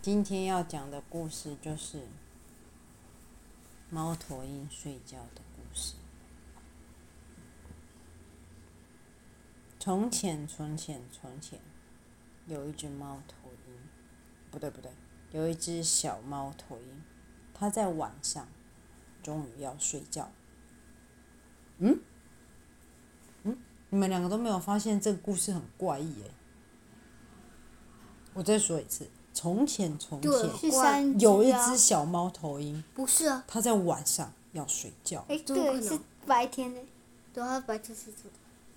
今天要讲的故事就是猫头鹰睡觉的故事。从前，从前，从前，有一只猫头鹰，不对，不对，有一只小猫头鹰，它在晚上终于要睡觉。嗯？嗯？你们两个都没有发现这个故事很怪异哎？我再说一次。从前，从前有一只小猫头鹰，不是啊，它在晚上要睡觉。哎，对，是白天的，对，它白天睡觉。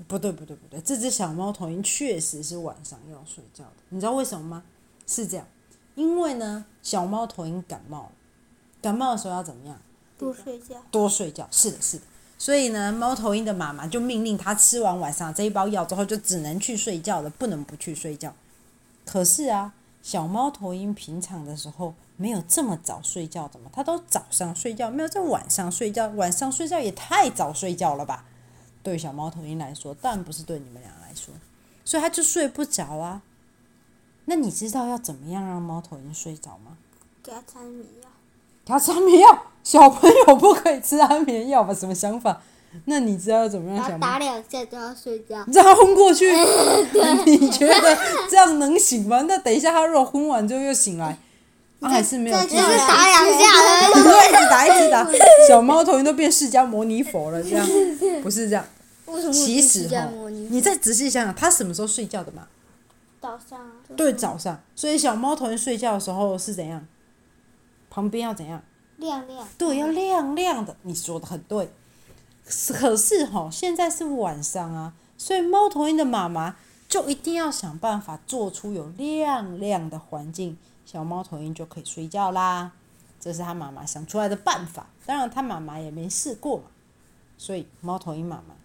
不对，不对，不对，这只小猫头鹰确实是晚上要睡觉的。你知道为什么吗？是这样，因为呢，小猫头鹰感冒了，感冒的时候要怎么样？多睡觉。多睡觉，是的，是的。所以呢，猫头鹰的妈妈就命令它吃完晚上这一包药之后，就只能去睡觉了，不能不去睡觉。可是啊。小猫头鹰平常的时候没有这么早睡觉的嘛，它都早上睡觉，没有在晚上睡觉。晚上睡觉也太早睡觉了吧？对小猫头鹰来说，当然不是对你们俩来说，所以它就睡不着啊。那你知道要怎么样让猫头鹰睡着吗？给它吃安眠药。给它吃安眠药？小朋友不可以吃安眠药吧？什么想法？那你知道要怎么样？打两下就要睡觉。让他昏过去，你觉得这样能醒吗？那等一下他如果昏完之后又醒来，他还是没有。只是打两下，一直打一直打，小猫头鹰都变释迦牟尼佛了，这样不是这样。其实哈，你再仔细想想，他什么时候睡觉的嘛？早上。对，早上。所以小猫头鹰睡觉的时候是怎样？旁边要怎样？亮亮。对，要亮亮的。你说的很对。可是哈，现在是晚上啊，所以猫头鹰的妈妈就一定要想办法做出有亮亮的环境，小猫头鹰就可以睡觉啦。这是他妈妈想出来的办法，当然他妈妈也没试过。所以猫头鹰妈妈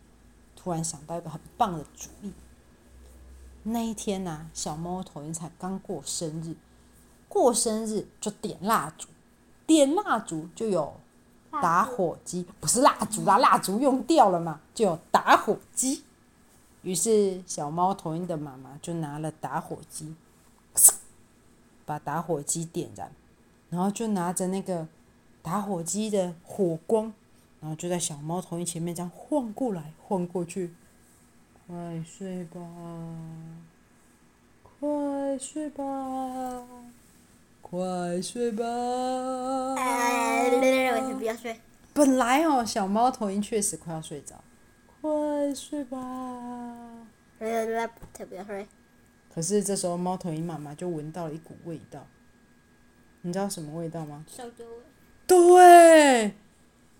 突然想到一个很棒的主意。那一天呢、啊，小猫头鹰才刚过生日，过生日就点蜡烛，点蜡烛就有。打火机不是蜡烛啦，蜡烛用掉了嘛，就打火机。于是小猫头鹰的妈妈就拿了打火机，把打火机点燃，然后就拿着那个打火机的火光，然后就在小猫头鹰前面这样晃过来晃过去。快睡吧，快睡吧，快睡吧。不要睡。本来哦，小猫头鹰确实快要睡着，快睡吧。不要睡。可是这时候，猫头鹰妈妈就闻到了一股味道，你知道什么味道吗？烧焦味。对，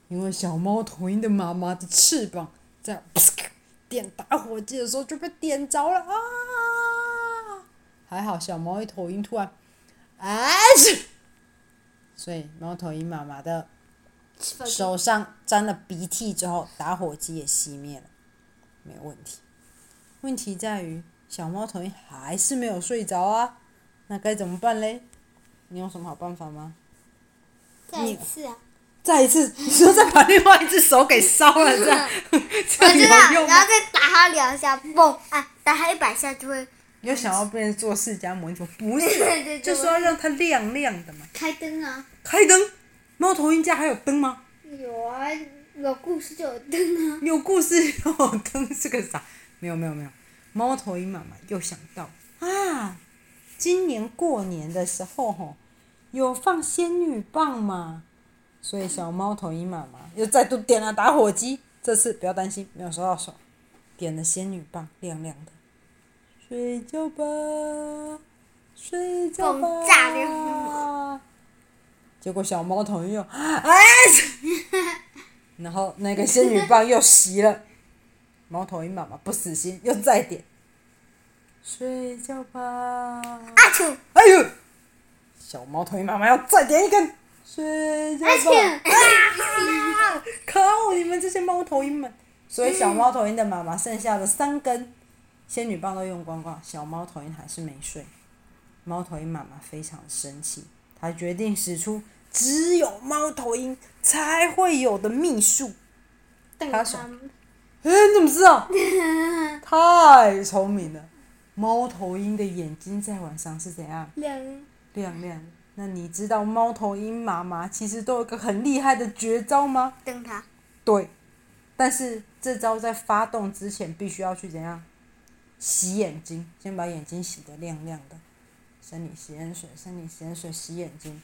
因为小猫头鹰的妈妈的翅膀在 点打火机的时候就被点着了啊！还好小猫头鹰突然，哎，所以猫头鹰妈妈的。手上沾了鼻涕之后，打火机也熄灭了，没有问题。问题在于小猫头鹰还是没有睡着啊，那该怎么办嘞？你有什么好办法吗？再一次啊！再一次，你说再把另外一只手给烧了，这样这样有用吗？然后再打它两下，嘣！啊，打它一百下就会。你有想要变成做释迦牟尼佛？不是，就说要让它亮亮的嘛。开灯啊！开灯。猫头鹰家还有灯吗？有啊，有故事就有灯啊。有故事有灯是个啥？没有没有没有。猫头鹰妈妈又想到啊，今年过年的时候吼，有放仙女棒嘛，所以小猫头鹰妈妈又再度点了打火机。这次不要担心，没有收到手，点了仙女棒，亮亮的。睡觉吧，睡觉吧。结果小猫头鹰又哎，然后那个仙女棒又熄了，猫头鹰妈妈不死心，又再点，睡觉吧。阿嚏！哎呦，小猫头鹰妈妈要再点一根，睡觉吧。啊！可恶，你们这些猫头鹰们！所以小猫头鹰的妈妈剩下的三根仙女棒都用光光，小猫头鹰还是没睡。猫头鹰妈妈非常生气，她决定使出。只有猫头鹰才会有的秘术，他说：“哎，你怎么知道？太聪明了！猫头鹰的眼睛在晚上是怎样？亮。亮亮。那你知道猫头鹰妈妈其实都有个很厉害的绝招吗？瞪它。对，但是这招在发动之前必须要去怎样？洗眼睛，先把眼睛洗得亮亮的，生理洗眼水，生理洗眼水洗眼睛。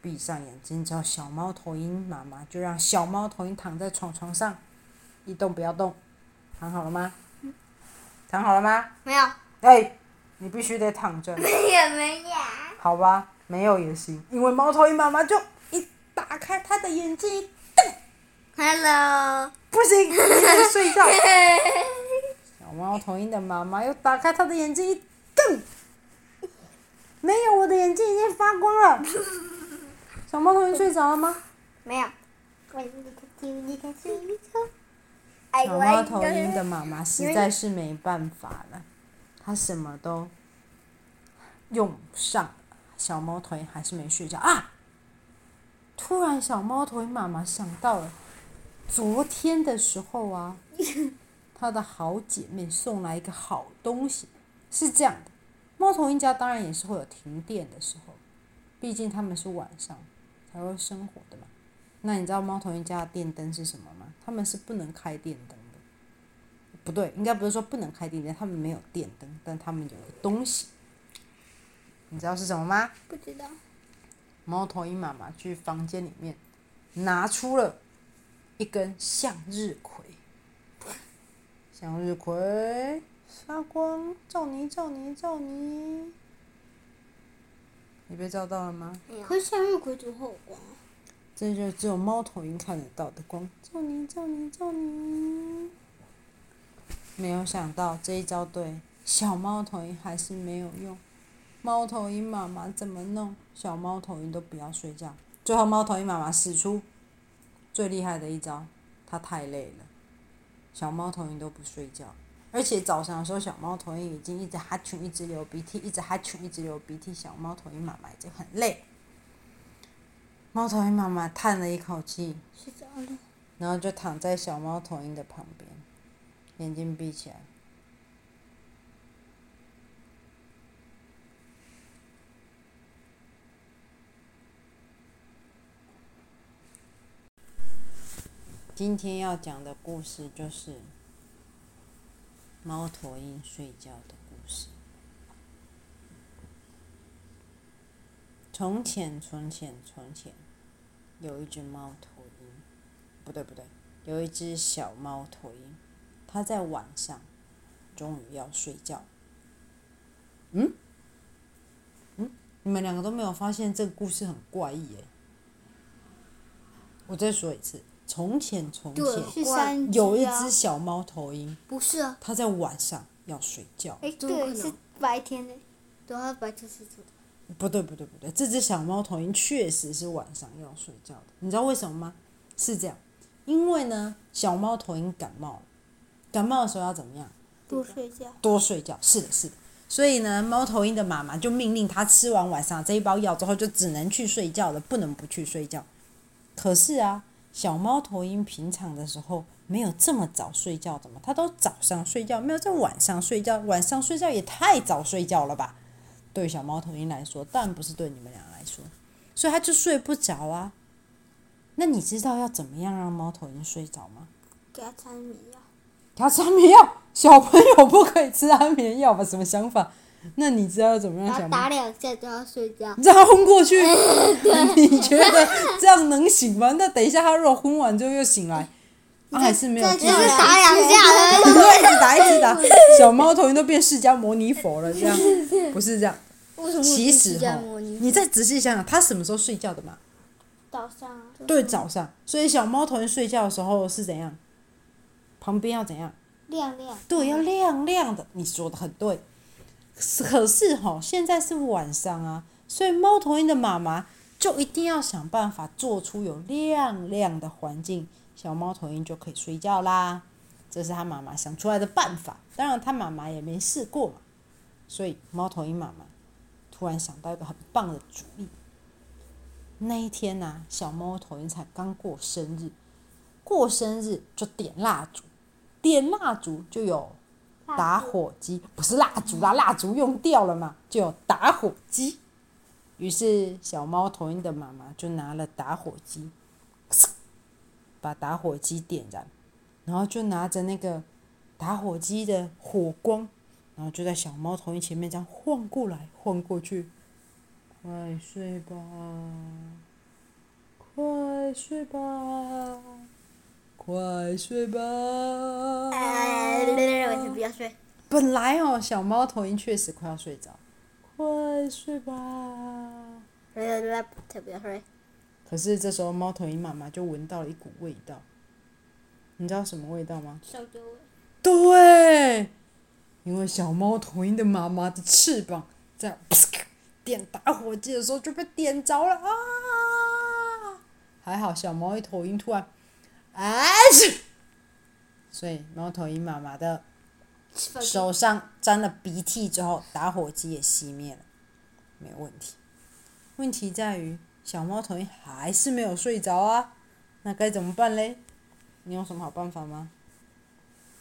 闭上眼睛之后，小猫头鹰妈妈就让小猫头鹰躺在床床上，一动不要动。躺好了吗？躺好了吗？没有。哎，你必须得躺着。没有没有。好吧，没有也行，因为猫头鹰妈妈就一打开它的眼睛，瞪。Hello。不行，你得睡觉。小猫头鹰的妈妈又打开它的眼睛，一瞪。没有，我的眼睛已经发光了。小猫头鹰睡着了吗？没有。小猫头鹰的妈妈实在是没办法了，它什么都用不上。小猫头鹰还是没睡觉啊！突然，小猫头鹰妈妈想到了昨天的时候啊，她的好姐妹送来一个好东西。是这样的，猫头鹰家当然也是会有停电的时候，毕竟他们是晚上才会生活的嘛。那你知道猫头鹰家的电灯是什么吗？他们是不能开电灯的。不对，应该不是说不能开电灯，他们没有电灯，但他们有个东西。你知道是什么吗？不知道。猫头鹰妈妈去房间里面拿出了一根向日葵。向日葵发光，照你，照你，照你。你被照到了吗？可是向日葵多好光。这就只有猫头鹰看得到的光，照你，照你，照你。没有想到这一招对小猫头鹰还是没有用。猫头鹰妈妈怎么弄，小猫头鹰都不要睡觉。最后，猫头鹰妈妈使出最厉害的一招，它太累了，小猫头鹰都不睡觉。而且早上的时候，小猫头鹰已经一直哈啾，一直流鼻涕，一直哈啾，一直流鼻涕。小猫头鹰妈妈已经很累。猫头鹰妈妈叹了一口气，睡着了，然后就躺在小猫头鹰的旁边，眼睛闭起来。今天要讲的故事就是猫头鹰睡觉的故事。从前，从前，从前，有一只猫头鹰，不对，不对，有一只小猫头鹰，它在晚上终于要睡觉。嗯？嗯？你们两个都没有发现这个故事很怪异耶？我再说一次，从前，从前，有一只小猫头鹰，不是啊，它在晚上要睡觉。哎，对，是白天的，对，它白天是做的。不对不对不对，这只小猫头鹰确实是晚上要睡觉的。你知道为什么吗？是这样，因为呢，小猫头鹰感冒了，感冒的时候要怎么样？多睡觉。多睡觉，是的，是的。所以呢，猫头鹰的妈妈就命令它吃完晚上这一包药之后，就只能去睡觉了，不能不去睡觉。可是啊，小猫头鹰平常的时候没有这么早睡觉的嘛，它都早上睡觉，没有在晚上睡觉。晚上睡觉也太早睡觉了吧？对小猫头鹰来说，但不是对你们俩来说，所以它就睡不着啊。那你知道要怎么样让猫头鹰睡着吗？给它吃安眠药。给它吃安眠药？小朋友不可以吃安眠药吧？什么想法？那你知道怎么样？打两下就要睡觉。让它昏过去？你觉得这样能醒吗？那等一下他如果昏完之后又醒来，啊、还是没有。只是打两下。你一直打一直打，小猫头鹰都变释迦牟尼佛了，这样不是这样。其实哈，你再仔细想想，他什么时候睡觉的嘛？早上。对，早上。所以小猫头鹰睡觉的时候是怎样？旁边要怎样？亮亮。对，要亮亮的。你说的很对。可是哈，现在是晚上啊，所以猫头鹰的妈妈就一定要想办法做出有亮亮的环境，小猫头鹰就可以睡觉啦。这是他妈妈想出来的办法。当然，他妈妈也没试过。所以，猫头鹰妈妈。突然想到一个很棒的主意。那一天呢、小猫头鹰才刚过生日，过生日就点蜡烛，点蜡烛就有打火机，不是蜡烛啦，蜡烛用掉了嘛，就有打火机。于是小猫头鹰的妈妈就拿了打火机，把打火机点燃，然后就拿着那个打火机的火光，然后就在小猫头鹰前面这样晃过来晃过去。快睡吧，快睡吧，快睡吧。哎，我是不要睡。本来哦，小猫头鹰确实快要睡着。快睡吧。特别睡。可是这时候，猫头鹰妈妈就闻到了一股味道。你知道什么味道吗？烧焦味。对，因为小猫头鹰的妈妈的翅膀在点打火机的时候就被点着了啊！还好小猫头鹰突然，哎，所以猫头鹰妈妈的。手上沾了鼻涕之后，打火机也熄灭了，没有问题。问题在于小猫头鹰还是没有睡着啊，那该怎么办嘞？你有什么好办法吗？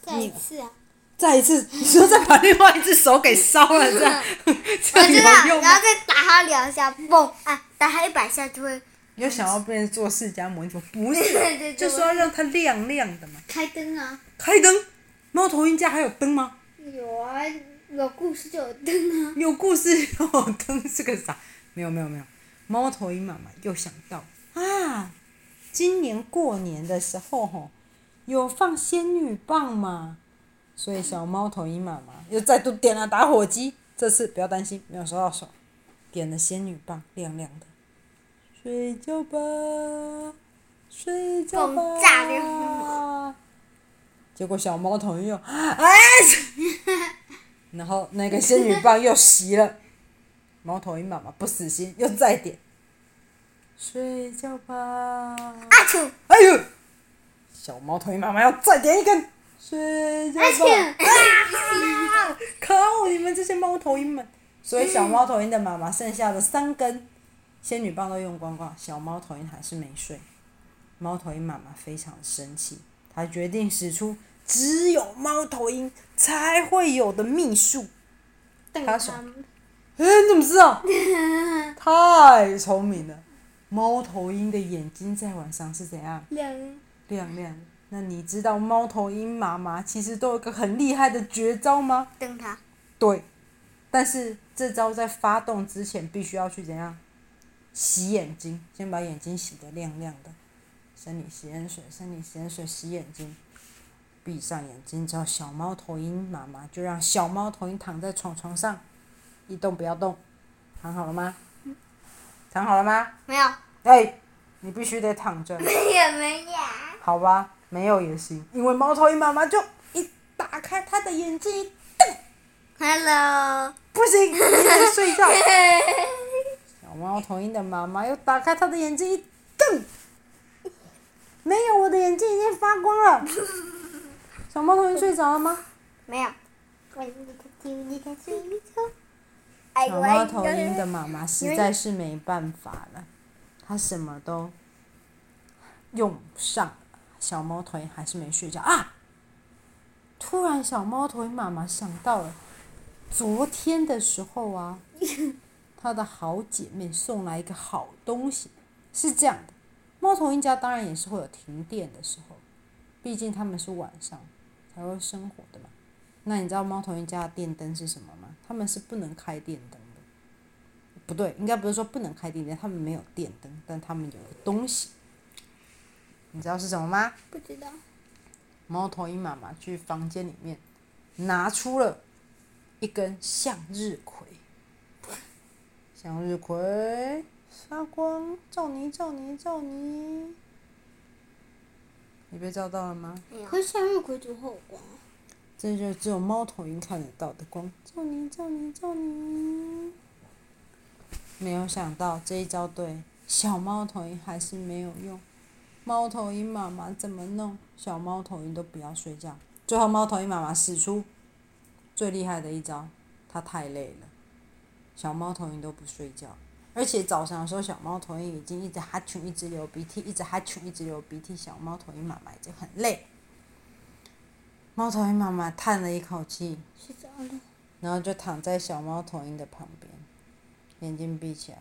再一次啊！再一次，你说再把另外一只手给烧了，这样 这样有用吗？然后再打它两下，嘣！啊，打它一百下就会。你有想要变成做释迦牟尼佛？不是，就说要让它亮亮的嘛。开灯啊！开灯。猫头鹰家还有灯吗？有啊，有故事就有灯啊。有故事就有灯是个啥？没有没有没有。猫头鹰妈妈又想到啊，今年过年的时候吼，有放仙女棒嘛，所以小猫头鹰妈妈又再度点了打火机。这次不要担心，没有收到手，点了仙女棒，亮亮的。睡觉吧，睡觉吧。结果小猫头鹰又，哎，然后那个仙女棒又熄了，猫头鹰妈妈不死心，又再点，睡觉吧。啊嚏！哎呦，小猫头鹰妈妈要再点一根，睡觉吧。啊！可恶，你们这些猫头鹰们！所以小猫头鹰的妈妈剩下的三根仙女棒都用光光，小猫头鹰还是没睡。猫头鹰妈妈非常生气。她决定使出只有猫头鹰才会有的秘术。他说：“哎，你怎么知道？太聪明了！猫头鹰的眼睛在晚上是怎样？亮亮亮。那你知道猫头鹰妈妈其实都有个很厉害的绝招吗？对，但是这招在发动之前必须要去怎样？洗眼睛，先把眼睛洗得亮亮的。”生理食盐水，生理食盐水洗眼睛，闭上眼睛之后，小猫头鹰妈妈就让小猫头鹰躺在床床上，一动不要动，躺好了吗？躺好了吗？没有。哎，你必须得躺着。没有没有。好吧，没有也行，因为猫头鹰妈妈就一打开它的眼睛，瞪。Hello。不行，你得睡觉。小猫头鹰的妈妈又打开它的眼睛，一瞪。没有，我的眼睛已经发光了。小猫头鹰睡着了吗？没有。小猫头鹰的妈妈实在是没办法了，它什么都用不上。小猫头鹰还是没睡觉啊！突然，小猫头鹰妈妈想到了，昨天的时候啊，她的好姐妹送来一个好东西，是这样的。猫头鹰家当然也是会有停电的时候，毕竟他们是晚上才会生活的嘛。那你知道猫头鹰家的电灯是什么吗？他们是不能开电灯的。不对，应该不是说不能开电灯，他们没有电灯，但他们有个东西。你知道是什么吗？不知道。猫头鹰妈妈去房间里面拿出了一根向日葵，向日葵。发光，照你，照你，照你。你被照到了吗？可是向日葵怎么会有光？这就只有猫头鹰看得到的光。照你，照你，照你。没有想到这一招对小猫头鹰还是没有用。猫头鹰妈妈怎么弄，小猫头鹰都不要睡觉。最后，猫头鹰妈妈使出最厉害的一招，它太累了，小猫头鹰都不睡觉。而且早上的时候，小猫头鹰已经一直哈啾，一直流鼻涕，一直哈啾，一直流鼻涕。小猫头鹰妈妈已经很累，猫头鹰妈妈叹了一口气，然后就躺在小猫头鹰的旁边，眼睛闭起来。